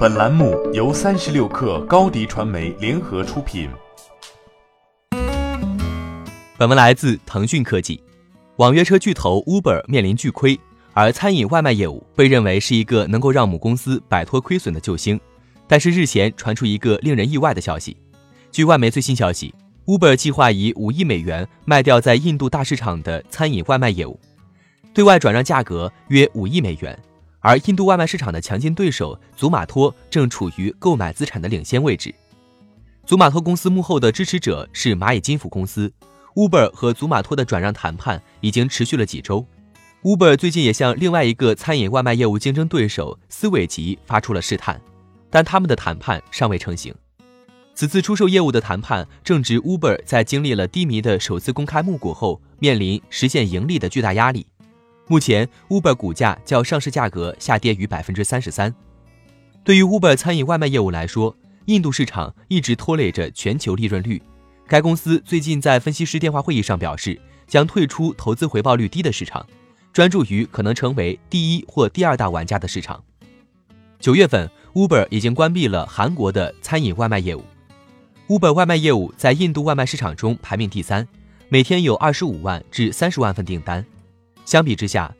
本栏目由三十六氪高低传媒联合出品。本文来自腾讯科技。网约车巨头 Uber 面临巨亏，而餐饮外卖业务被认为是一个能够让母公司摆脱亏损的救星。但是日前传出一个令人意外的消息，据外媒最新消息，Uber 计划以五亿美元卖掉在印度大市场的餐饮外卖业务，对外转让价格约五亿美元。而印度外卖市场的强劲对手祖马托正处于购买资产的领先位置。祖马托公司幕后的支持者是蚂蚁金服公司。Uber 和祖马托的转让谈判已经持续了几周。Uber 最近也向另外一个餐饮外卖业务竞争对手斯伟吉发出了试探，但他们的谈判尚未成型。此次出售业务的谈判正值 Uber 在经历了低迷的首次公开募股后，面临实现盈利的巨大压力。目前，Uber 股价较上市价格下跌逾百分之三十三。对于 Uber 餐饮外卖业务来说，印度市场一直拖累着全球利润率。该公司最近在分析师电话会议上表示，将退出投资回报率低的市场，专注于可能成为第一或第二大玩家的市场。九月份，Uber 已经关闭了韩国的餐饮外卖业务。Uber 外卖业务在印度外卖市场中排名第三，每天有二十五万至三十万份订单。相比之下，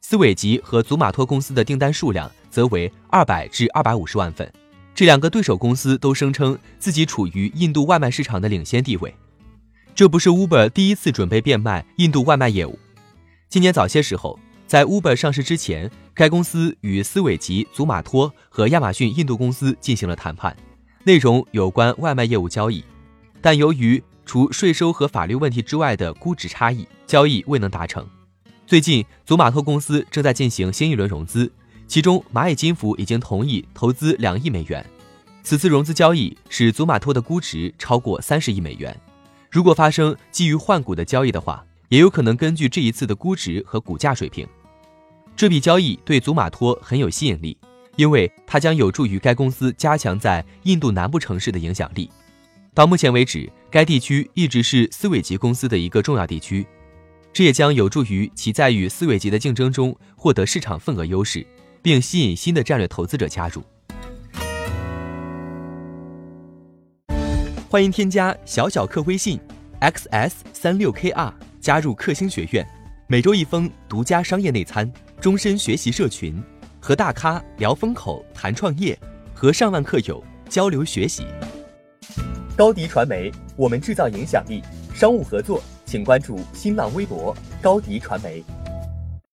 斯韦吉和祖马托公司的订单数量则为二百至二百五十万份。这两个对手公司都声称自己处于印度外卖市场的领先地位。这不是 Uber 第一次准备变卖印度外卖业务。今年早些时候，在 Uber 上市之前，该公司与斯韦吉、祖马托和亚马逊印度公司进行了谈判，内容有关外卖业务交易，但由于除税收和法律问题之外的估值差异，交易未能达成。最近，祖马托公司正在进行新一轮融资，其中蚂蚁金服已经同意投资两亿美元。此次融资交易使祖马托的估值超过三十亿美元。如果发生基于换股的交易的话，也有可能根据这一次的估值和股价水平。这笔交易对祖马托很有吸引力，因为它将有助于该公司加强在印度南部城市的影响力。到目前为止，该地区一直是斯韦吉公司的一个重要地区。这也将有助于其在与思维级的竞争中获得市场份额优势，并吸引新的战略投资者加入。欢迎添加小小客微信，xs 三六 kr，加入克星学院，每周一封独家商业内参，终身学习社群，和大咖聊风口、谈创业，和上万客友交流学习。高迪传媒，我们制造影响力。商务合作。请关注新浪微博高迪传媒。